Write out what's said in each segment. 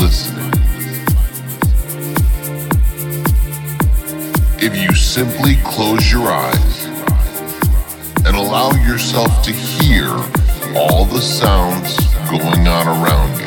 listening. If you simply close your eyes and allow yourself to hear all the sounds going on around you.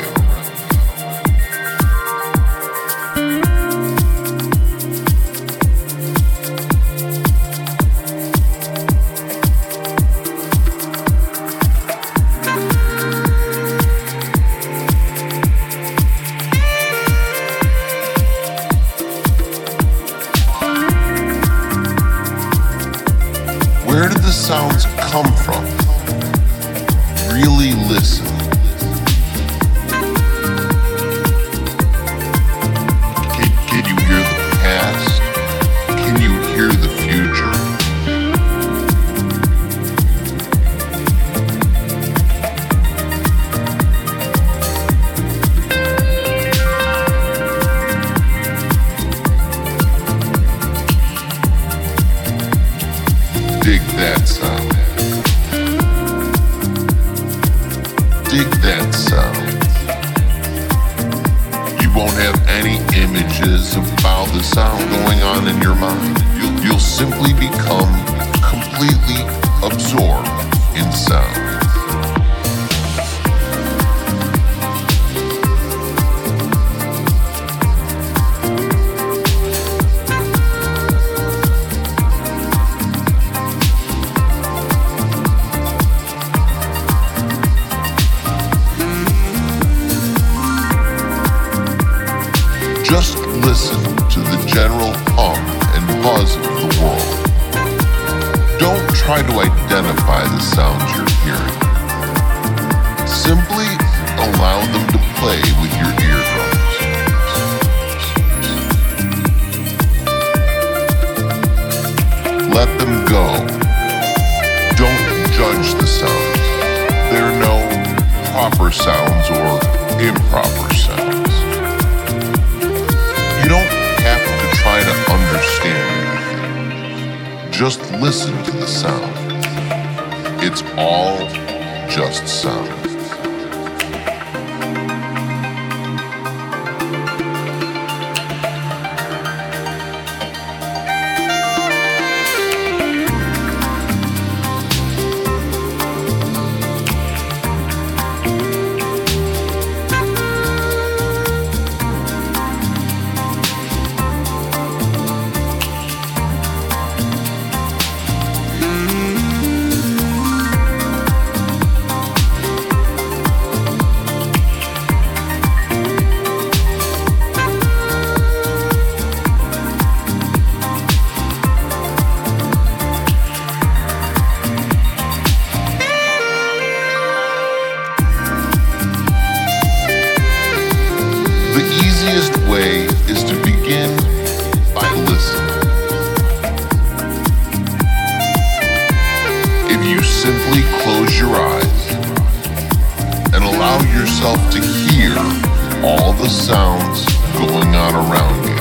All the sounds going on around you.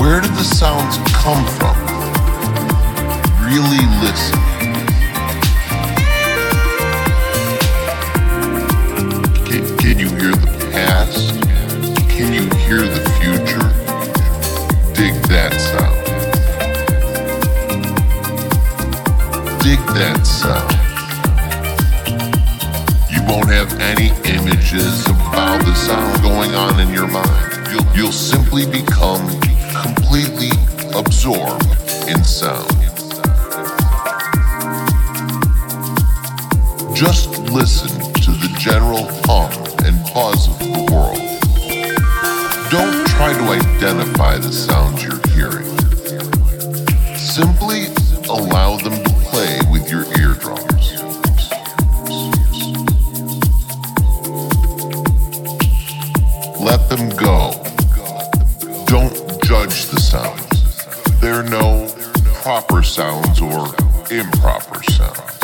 Where did the sounds come from? Really listen. Can, can you hear the past? Can you hear the future? Dig that sound. Dig that sound. Any images about the sound going on in your mind. You'll, you'll simply become completely absorbed in sound. Just listen to the general hum and buzz of the world. Don't try to identify the sounds you're hearing. Simply allow them sounds or improper sounds.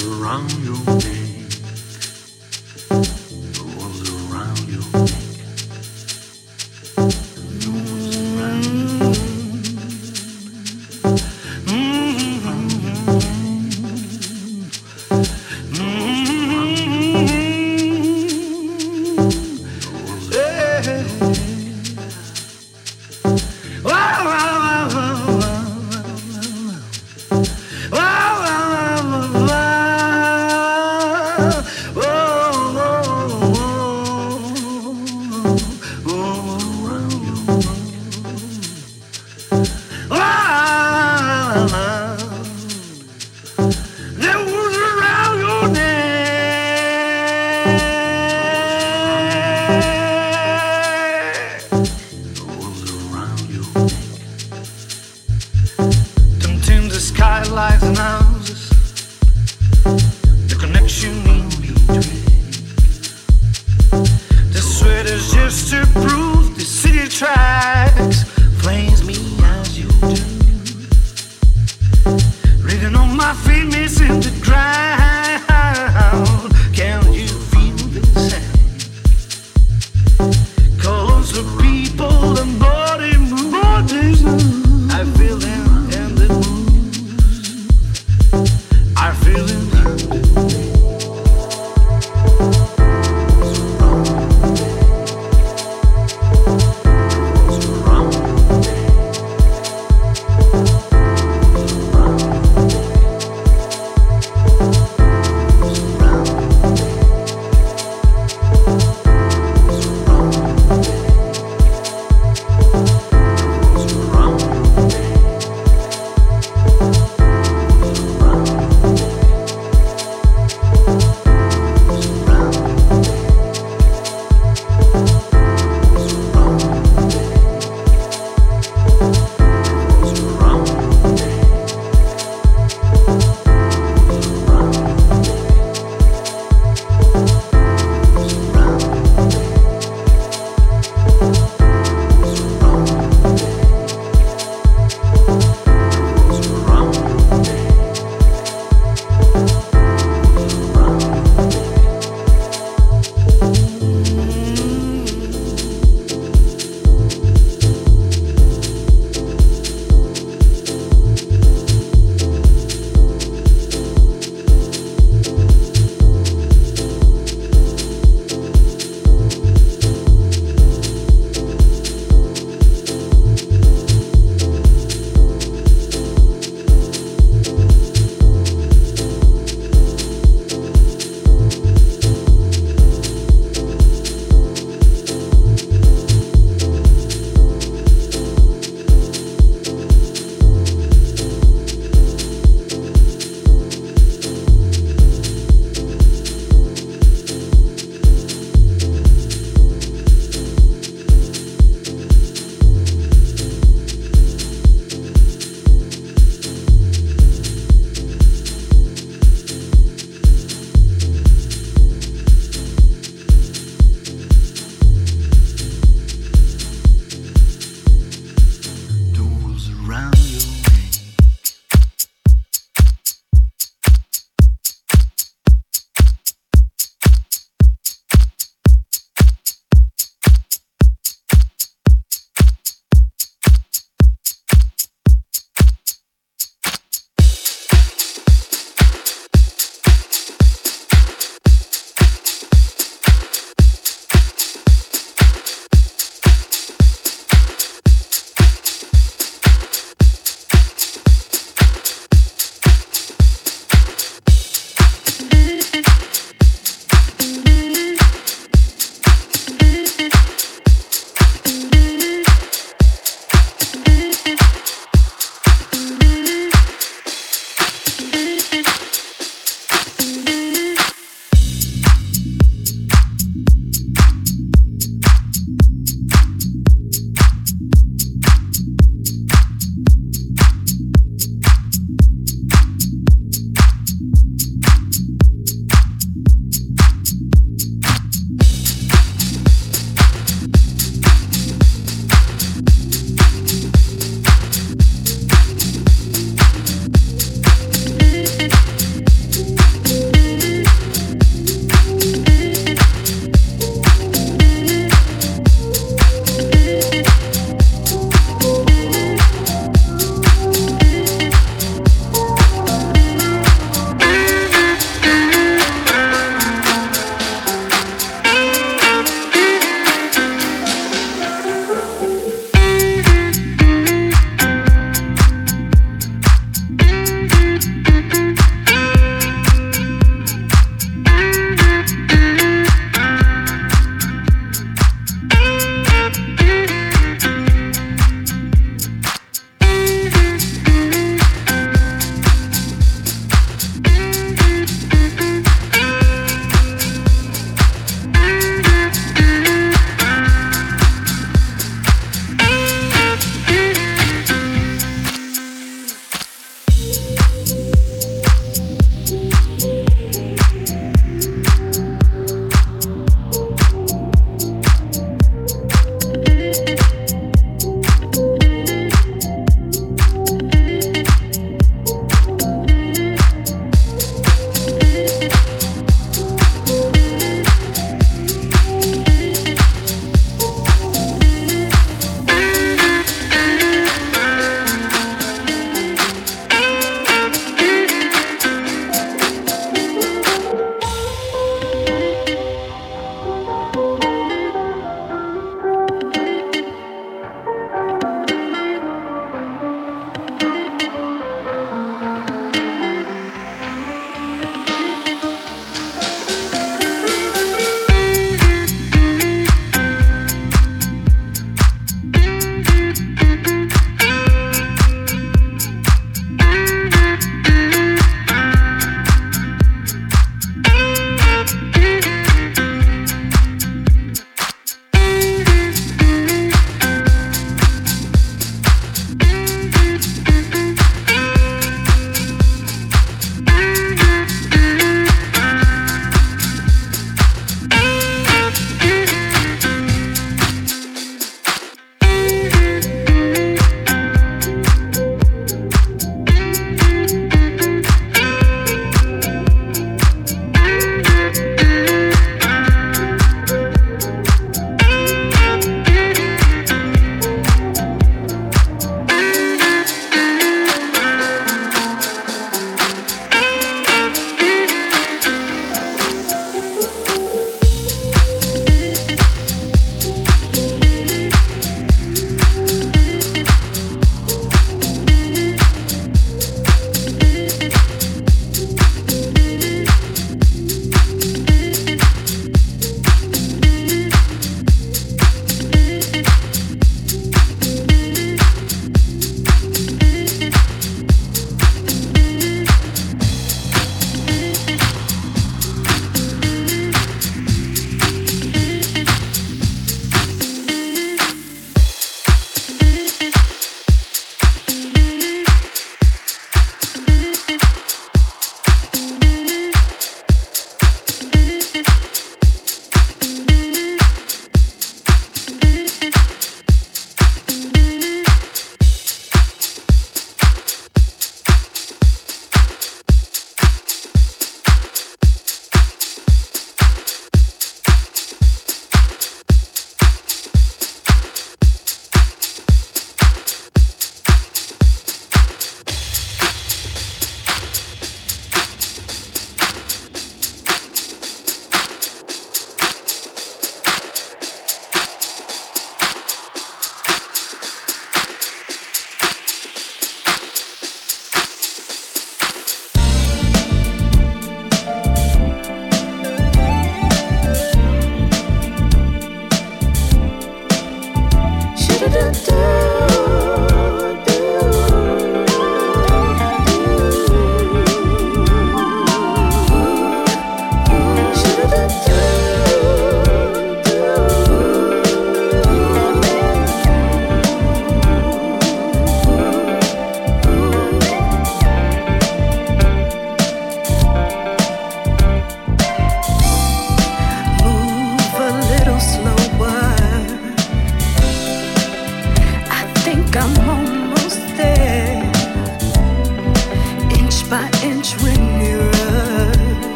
around your neck.